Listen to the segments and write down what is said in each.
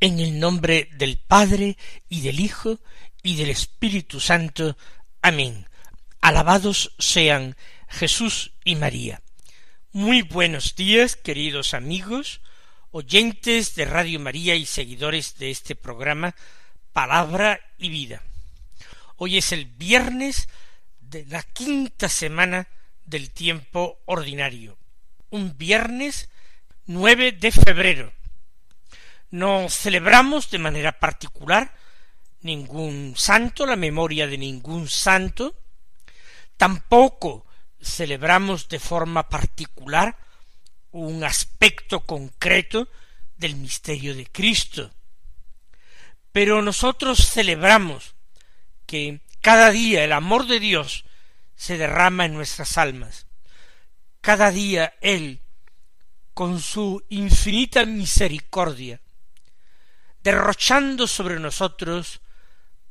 En el nombre del Padre y del Hijo y del Espíritu Santo. Amén. Alabados sean Jesús y María. Muy buenos días, queridos amigos, oyentes de Radio María y seguidores de este programa Palabra y Vida. Hoy es el viernes de la quinta semana del tiempo ordinario, un viernes 9 de febrero. No celebramos de manera particular ningún santo, la memoria de ningún santo, tampoco celebramos de forma particular un aspecto concreto del misterio de Cristo. Pero nosotros celebramos que cada día el amor de Dios se derrama en nuestras almas. Cada día Él, con su infinita misericordia, derrochando sobre nosotros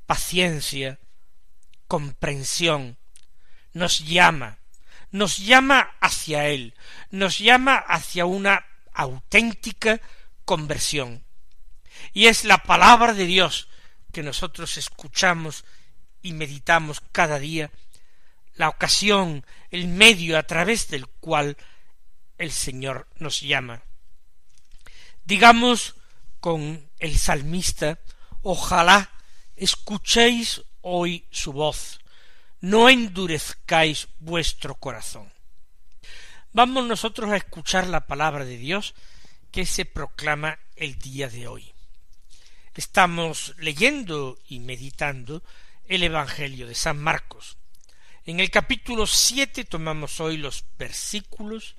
paciencia, comprensión, nos llama nos llama hacia Él, nos llama hacia una auténtica conversión. Y es la palabra de Dios que nosotros escuchamos y meditamos cada día, la ocasión, el medio a través del cual el Señor nos llama. Digamos con el salmista, ojalá escuchéis hoy su voz, no endurezcáis vuestro corazón. Vamos nosotros a escuchar la palabra de Dios que se proclama el día de hoy. Estamos leyendo y meditando el Evangelio de San Marcos. En el capítulo siete tomamos hoy los versículos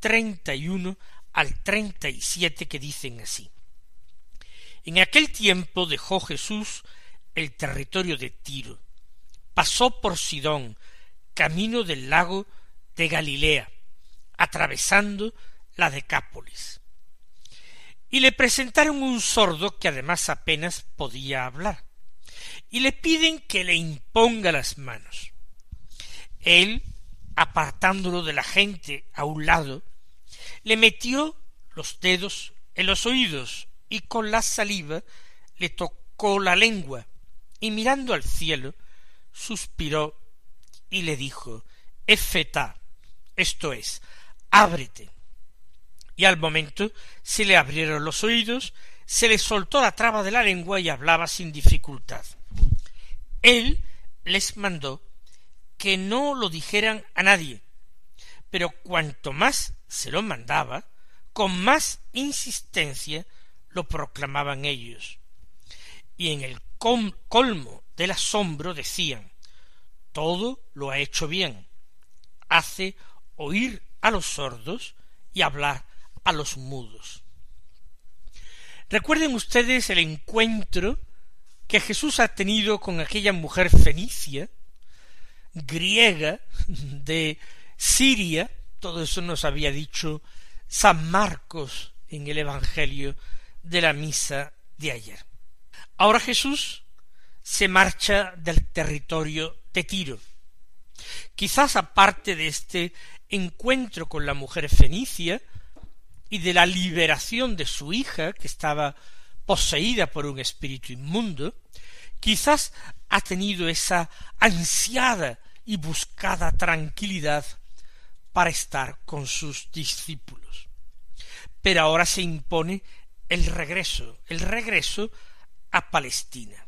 treinta y uno al treinta y siete que dicen así. En aquel tiempo dejó Jesús el territorio de Tiro pasó por Sidón, camino del lago de Galilea, atravesando la Decápolis. Y le presentaron un sordo que además apenas podía hablar, y le piden que le imponga las manos. Él, apartándolo de la gente a un lado, le metió los dedos en los oídos y con la saliva le tocó la lengua, y mirando al cielo, suspiró y le dijo Efeta, esto es, ábrete. Y al momento se le abrieron los oídos, se le soltó la traba de la lengua y hablaba sin dificultad. Él les mandó que no lo dijeran a nadie, pero cuanto más se lo mandaba, con más insistencia lo proclamaban ellos. Y en el colmo del asombro decían todo lo ha hecho bien hace oír a los sordos y hablar a los mudos. Recuerden ustedes el encuentro que Jesús ha tenido con aquella mujer fenicia, griega, de Siria, todo eso nos había dicho San Marcos en el Evangelio de la misa de ayer. Ahora Jesús se marcha del territorio de Tiro. Quizás aparte de este encuentro con la mujer fenicia y de la liberación de su hija, que estaba poseída por un espíritu inmundo, quizás ha tenido esa ansiada y buscada tranquilidad para estar con sus discípulos. Pero ahora se impone el regreso, el regreso a Palestina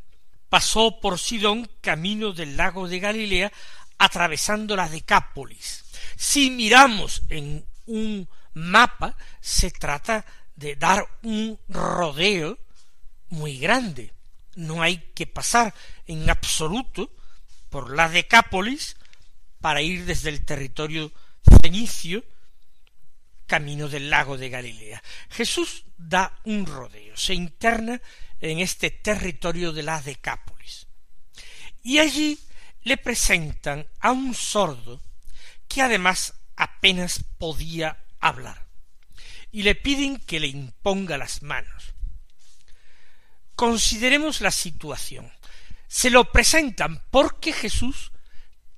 pasó por Sidón camino del lago de Galilea, atravesando la Decápolis. Si miramos en un mapa, se trata de dar un rodeo muy grande. No hay que pasar en absoluto por la Decápolis para ir desde el territorio fenicio camino del lago de Galilea. Jesús da un rodeo, se interna en este territorio de la Decápolis. Y allí le presentan a un sordo que además apenas podía hablar y le piden que le imponga las manos. Consideremos la situación. Se lo presentan porque Jesús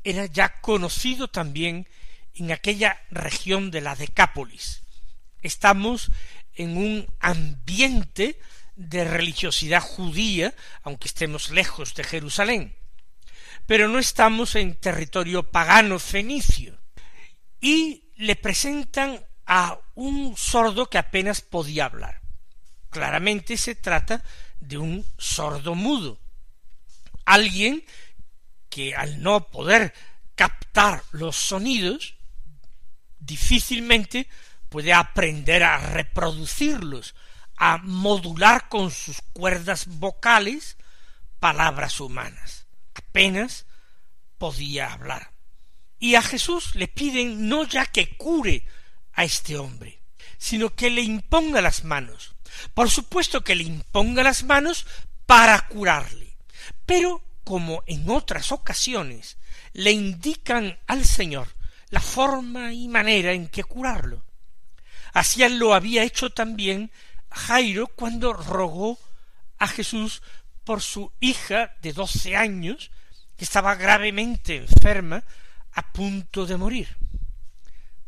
era ya conocido también en aquella región de la Decápolis. Estamos en un ambiente de religiosidad judía, aunque estemos lejos de Jerusalén. Pero no estamos en territorio pagano fenicio. Y le presentan a un sordo que apenas podía hablar. Claramente se trata de un sordo mudo. Alguien que al no poder captar los sonidos, difícilmente puede aprender a reproducirlos, a modular con sus cuerdas vocales palabras humanas. Apenas podía hablar. Y a Jesús le piden no ya que cure a este hombre, sino que le imponga las manos. Por supuesto que le imponga las manos para curarle. Pero, como en otras ocasiones, le indican al Señor la forma y manera en que curarlo. Así lo había hecho también Jairo cuando rogó a Jesús por su hija de doce años, que estaba gravemente enferma, a punto de morir.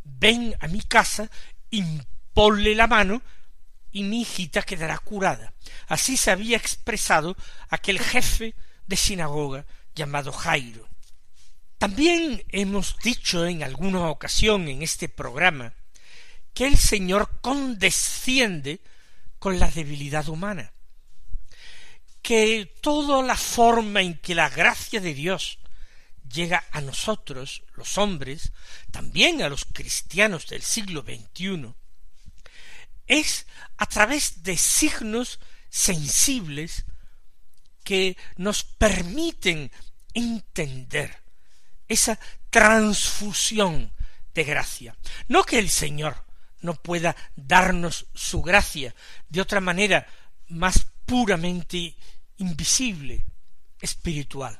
Ven a mi casa, imponle la mano, y mi hijita quedará curada. Así se había expresado aquel jefe de sinagoga llamado Jairo. También hemos dicho en alguna ocasión en este programa que el Señor condesciende con la debilidad humana, que toda la forma en que la gracia de Dios llega a nosotros, los hombres, también a los cristianos del siglo XXI, es a través de signos sensibles que nos permiten entender esa transfusión de gracia. No que el Señor no pueda darnos su gracia de otra manera más puramente invisible, espiritual.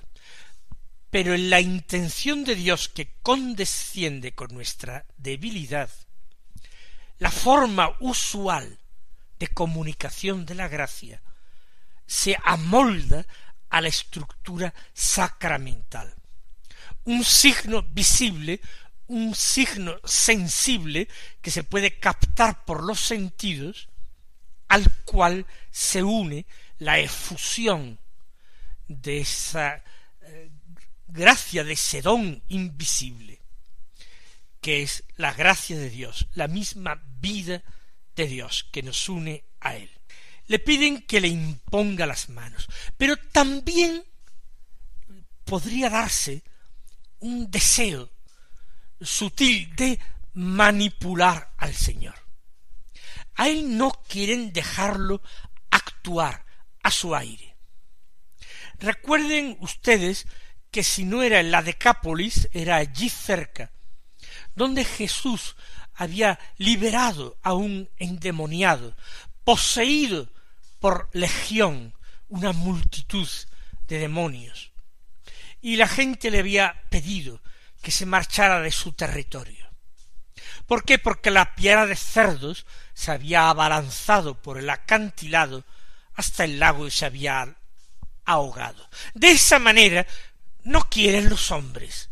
Pero en la intención de Dios que condesciende con nuestra debilidad, la forma usual de comunicación de la gracia se amolda a la estructura sacramental un signo visible, un signo sensible que se puede captar por los sentidos, al cual se une la efusión de esa eh, gracia de ese don invisible, que es la gracia de Dios, la misma vida de Dios que nos une a Él. Le piden que le imponga las manos, pero también podría darse un deseo sutil de manipular al Señor. A él no quieren dejarlo actuar a su aire. Recuerden ustedes que si no era en la Decápolis, era allí cerca, donde Jesús había liberado a un endemoniado, poseído por legión, una multitud de demonios y la gente le había pedido que se marchara de su territorio. ¿Por qué? Porque la piedra de cerdos se había abalanzado por el acantilado hasta el lago y se había ahogado. De esa manera no quieren los hombres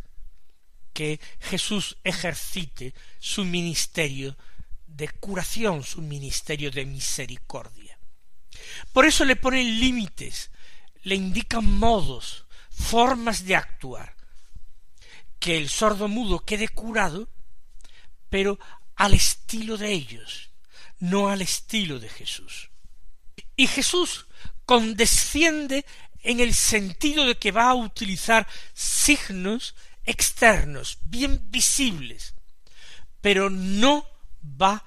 que Jesús ejercite su ministerio de curación, su ministerio de misericordia. Por eso le ponen límites, le indican modos, formas de actuar, que el sordo mudo quede curado, pero al estilo de ellos, no al estilo de Jesús. Y Jesús condesciende en el sentido de que va a utilizar signos externos, bien visibles, pero no va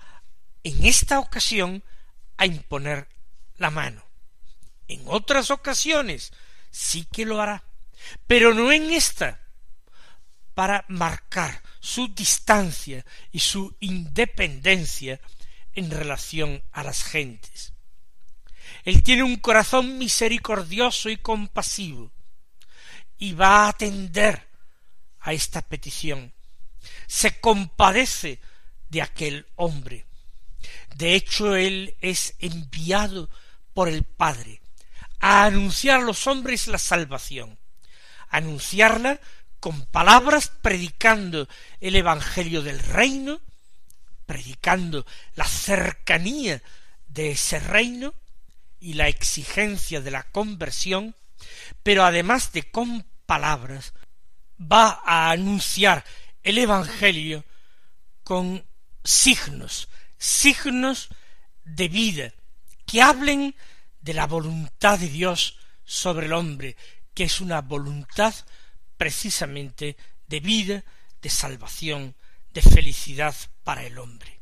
en esta ocasión a imponer la mano. En otras ocasiones sí que lo hará pero no en esta, para marcar su distancia y su independencia en relación a las gentes. Él tiene un corazón misericordioso y compasivo y va a atender a esta petición. Se compadece de aquel hombre. De hecho, él es enviado por el Padre a anunciar a los hombres la salvación, anunciarla con palabras predicando el Evangelio del reino, predicando la cercanía de ese reino y la exigencia de la conversión, pero además de con palabras, va a anunciar el Evangelio con signos, signos de vida, que hablen de la voluntad de Dios sobre el hombre, que es una voluntad precisamente de vida, de salvación, de felicidad para el hombre.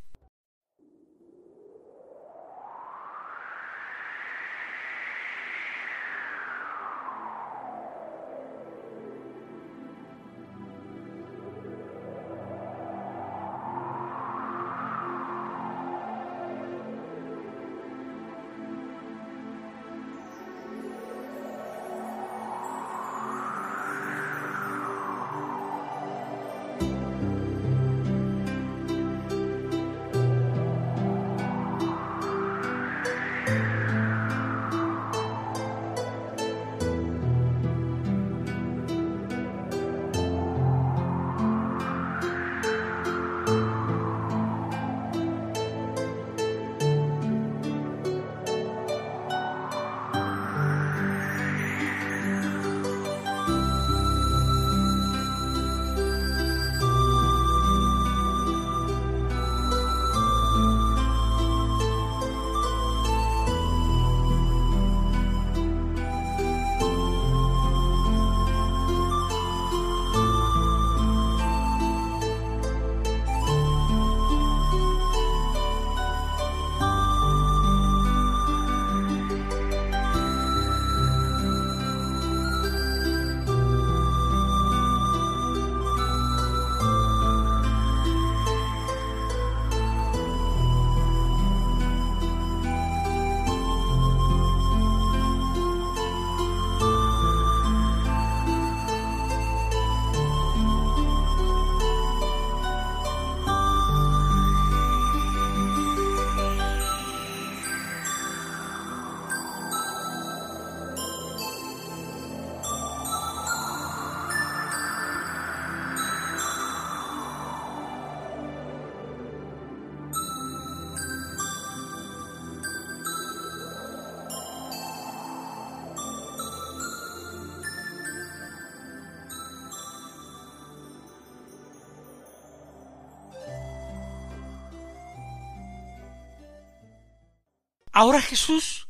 Ahora Jesús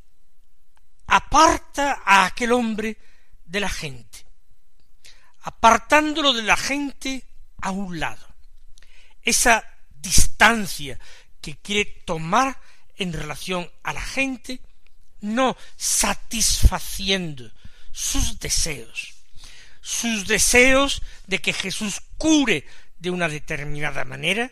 aparta a aquel hombre de la gente, apartándolo de la gente a un lado. Esa distancia que quiere tomar en relación a la gente, no satisfaciendo sus deseos, sus deseos de que Jesús cure de una determinada manera,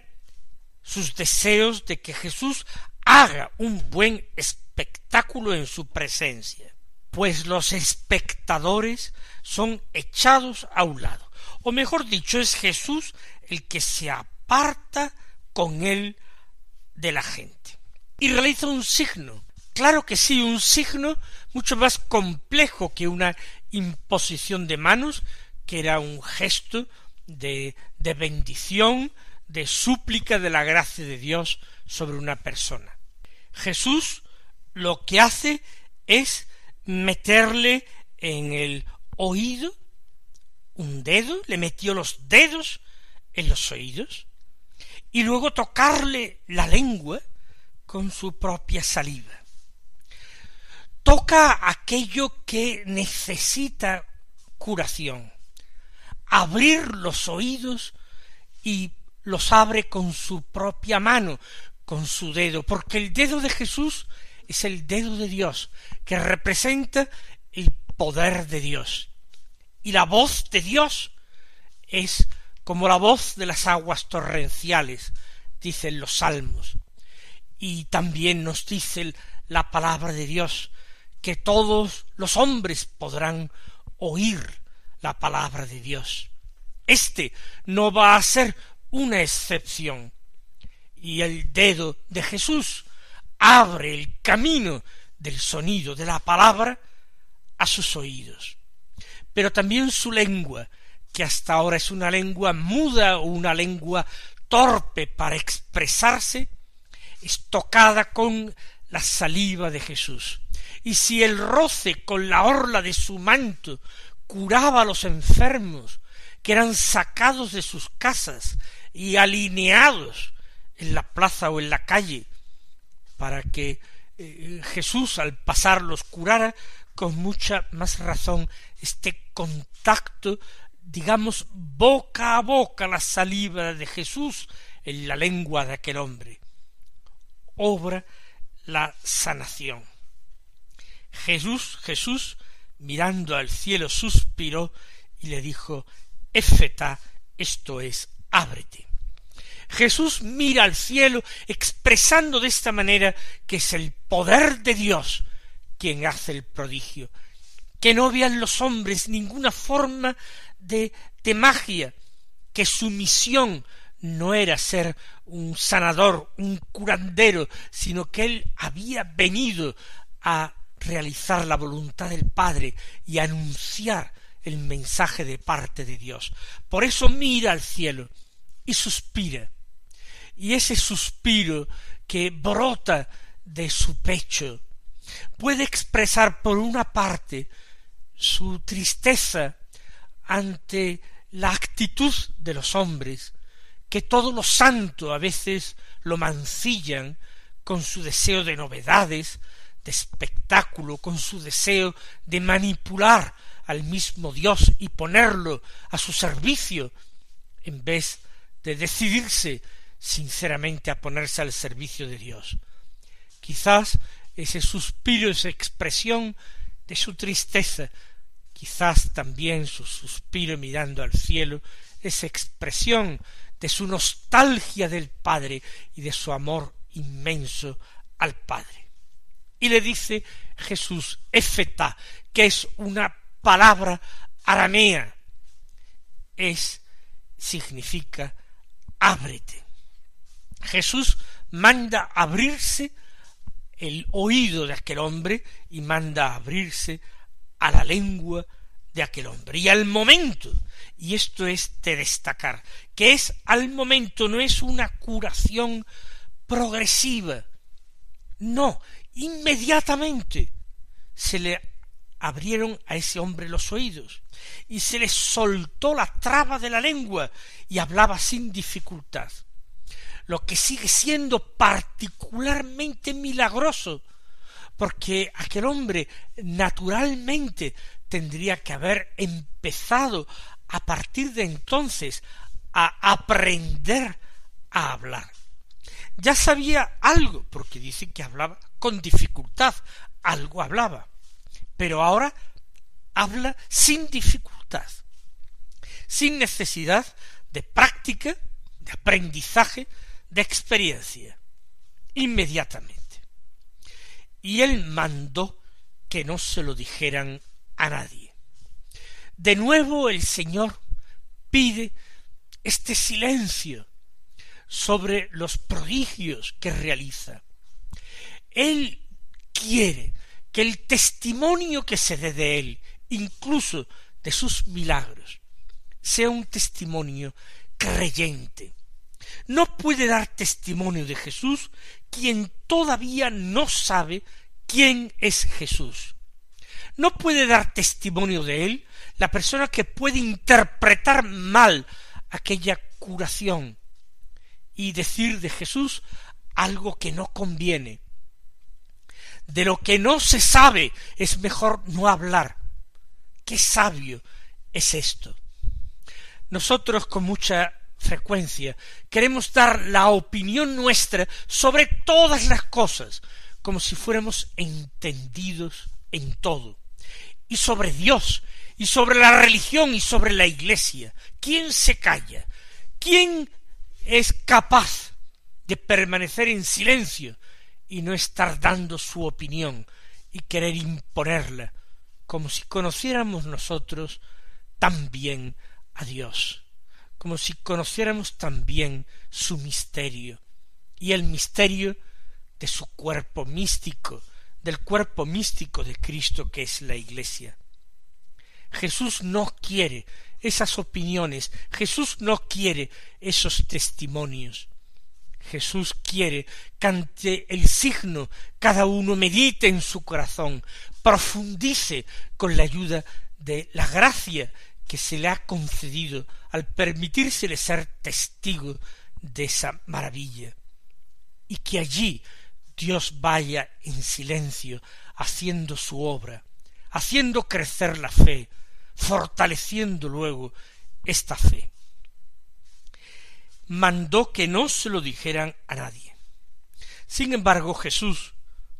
sus deseos de que Jesús haga un buen espectáculo en su presencia, pues los espectadores son echados a un lado. O mejor dicho, es Jesús el que se aparta con él de la gente. Y realiza un signo. Claro que sí, un signo mucho más complejo que una imposición de manos, que era un gesto de, de bendición, de súplica de la gracia de Dios sobre una persona. Jesús lo que hace es meterle en el oído un dedo, le metió los dedos en los oídos, y luego tocarle la lengua con su propia saliva. Toca aquello que necesita curación, abrir los oídos y los abre con su propia mano, con su dedo, porque el dedo de Jesús es el dedo de Dios, que representa el poder de Dios. Y la voz de Dios es como la voz de las aguas torrenciales, dicen los salmos. Y también nos dice la palabra de Dios, que todos los hombres podrán oír la palabra de Dios. Este no va a ser una excepción. Y el dedo de Jesús abre el camino del sonido de la palabra a sus oídos. Pero también su lengua, que hasta ahora es una lengua muda o una lengua torpe para expresarse, es tocada con la saliva de Jesús. Y si el roce con la orla de su manto curaba a los enfermos, que eran sacados de sus casas y alineados en la plaza o en la calle, para que eh, Jesús al pasar los curara, con mucha más razón este contacto, digamos, boca a boca la saliva de Jesús en la lengua de aquel hombre. Obra la sanación. Jesús, Jesús, mirando al cielo, suspiró y le dijo, Éfeta, esto es, ábrete. Jesús mira al cielo expresando de esta manera que es el poder de Dios quien hace el prodigio, que no vean los hombres ninguna forma de, de magia, que su misión no era ser un sanador, un curandero, sino que él había venido a realizar la voluntad del Padre y anunciar el mensaje de parte de Dios. Por eso mira al cielo y suspira. Y ese suspiro que brota de su pecho puede expresar por una parte su tristeza ante la actitud de los hombres, que todo lo santo a veces lo mancillan con su deseo de novedades, de espectáculo, con su deseo de manipular al mismo Dios y ponerlo a su servicio, en vez de decidirse sinceramente a ponerse al servicio de Dios. Quizás ese suspiro, esa expresión de su tristeza, quizás también su suspiro mirando al cielo, esa expresión de su nostalgia del Padre y de su amor inmenso al Padre. Y le dice Jesús, Efeta, que es una palabra aramea, es, significa, ábrete. Jesús manda abrirse el oído de aquel hombre y manda abrirse a la lengua de aquel hombre. Y al momento, y esto es de destacar, que es al momento, no es una curación progresiva, no, inmediatamente se le abrieron a ese hombre los oídos y se le soltó la traba de la lengua y hablaba sin dificultad lo que sigue siendo particularmente milagroso, porque aquel hombre naturalmente tendría que haber empezado a partir de entonces a aprender a hablar. Ya sabía algo, porque dice que hablaba con dificultad, algo hablaba, pero ahora habla sin dificultad, sin necesidad de práctica, de aprendizaje, de experiencia, inmediatamente. Y él mandó que no se lo dijeran a nadie. De nuevo el Señor pide este silencio sobre los prodigios que realiza. Él quiere que el testimonio que se dé de él, incluso de sus milagros, sea un testimonio creyente, no puede dar testimonio de Jesús quien todavía no sabe quién es Jesús. No puede dar testimonio de él la persona que puede interpretar mal aquella curación y decir de Jesús algo que no conviene. De lo que no se sabe es mejor no hablar. Qué sabio es esto. Nosotros con mucha frecuencia queremos dar la opinión nuestra sobre todas las cosas, como si fuéramos entendidos en todo, y sobre Dios, y sobre la religión, y sobre la Iglesia. ¿Quién se calla? ¿Quién es capaz de permanecer en silencio y no estar dando su opinión y querer imponerla, como si conociéramos nosotros también a Dios, como si conociéramos también su misterio, y el misterio de su cuerpo místico, del cuerpo místico de Cristo que es la Iglesia. Jesús no quiere esas opiniones, Jesús no quiere esos testimonios. Jesús quiere que ante el signo cada uno medite en su corazón, profundice con la ayuda de la gracia que se le ha concedido al permitírsele ser testigo de esa maravilla, y que allí Dios vaya en silencio haciendo su obra, haciendo crecer la fe, fortaleciendo luego esta fe. Mandó que no se lo dijeran a nadie. Sin embargo, Jesús,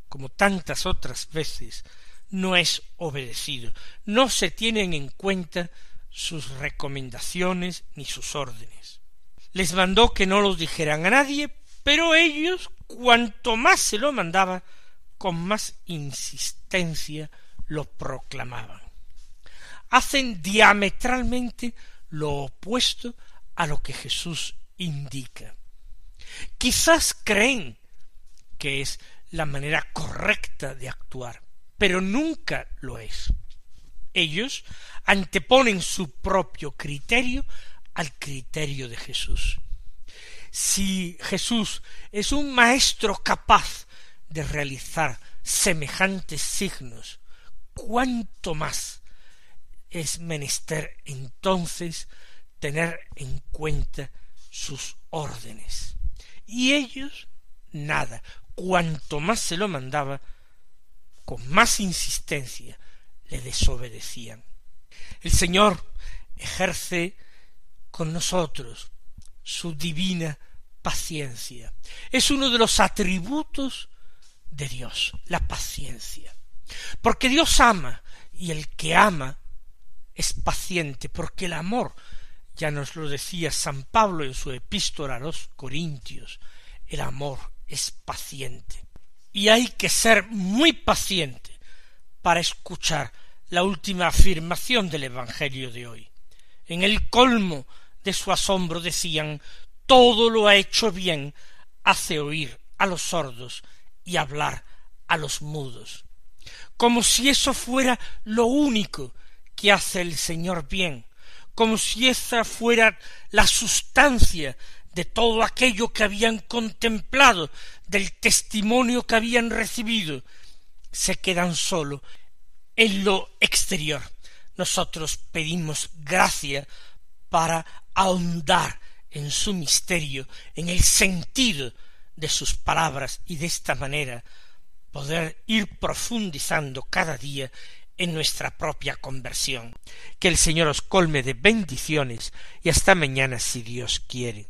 como tantas otras veces, no es obedecido, no se tienen en cuenta sus recomendaciones ni sus órdenes. Les mandó que no lo dijeran a nadie, pero ellos, cuanto más se lo mandaba, con más insistencia lo proclamaban hacen diametralmente lo opuesto a lo que Jesús indica. Quizás creen que es la manera correcta de actuar, pero nunca lo es. Ellos anteponen su propio criterio al criterio de Jesús. Si Jesús es un maestro capaz de realizar semejantes signos, cuánto más es menester entonces tener en cuenta sus órdenes. Y ellos nada, cuanto más se lo mandaba, con más insistencia le desobedecían. El Señor ejerce con nosotros su divina paciencia. Es uno de los atributos de Dios, la paciencia. Porque Dios ama, y el que ama es paciente, porque el amor, ya nos lo decía San Pablo en su epístola a los Corintios, el amor es paciente. Y hay que ser muy paciente para escuchar la última afirmación del Evangelio de hoy. En el colmo de su asombro decían todo lo ha hecho bien, hace oír a los sordos y hablar a los mudos. Como si eso fuera lo único que hace el Señor bien, como si esa fuera la sustancia de todo aquello que habían contemplado, del testimonio que habían recibido, se quedan solo en lo exterior. Nosotros pedimos gracia para ahondar en su misterio, en el sentido de sus palabras y de esta manera poder ir profundizando cada día en nuestra propia conversión. Que el Señor os colme de bendiciones y hasta mañana si Dios quiere.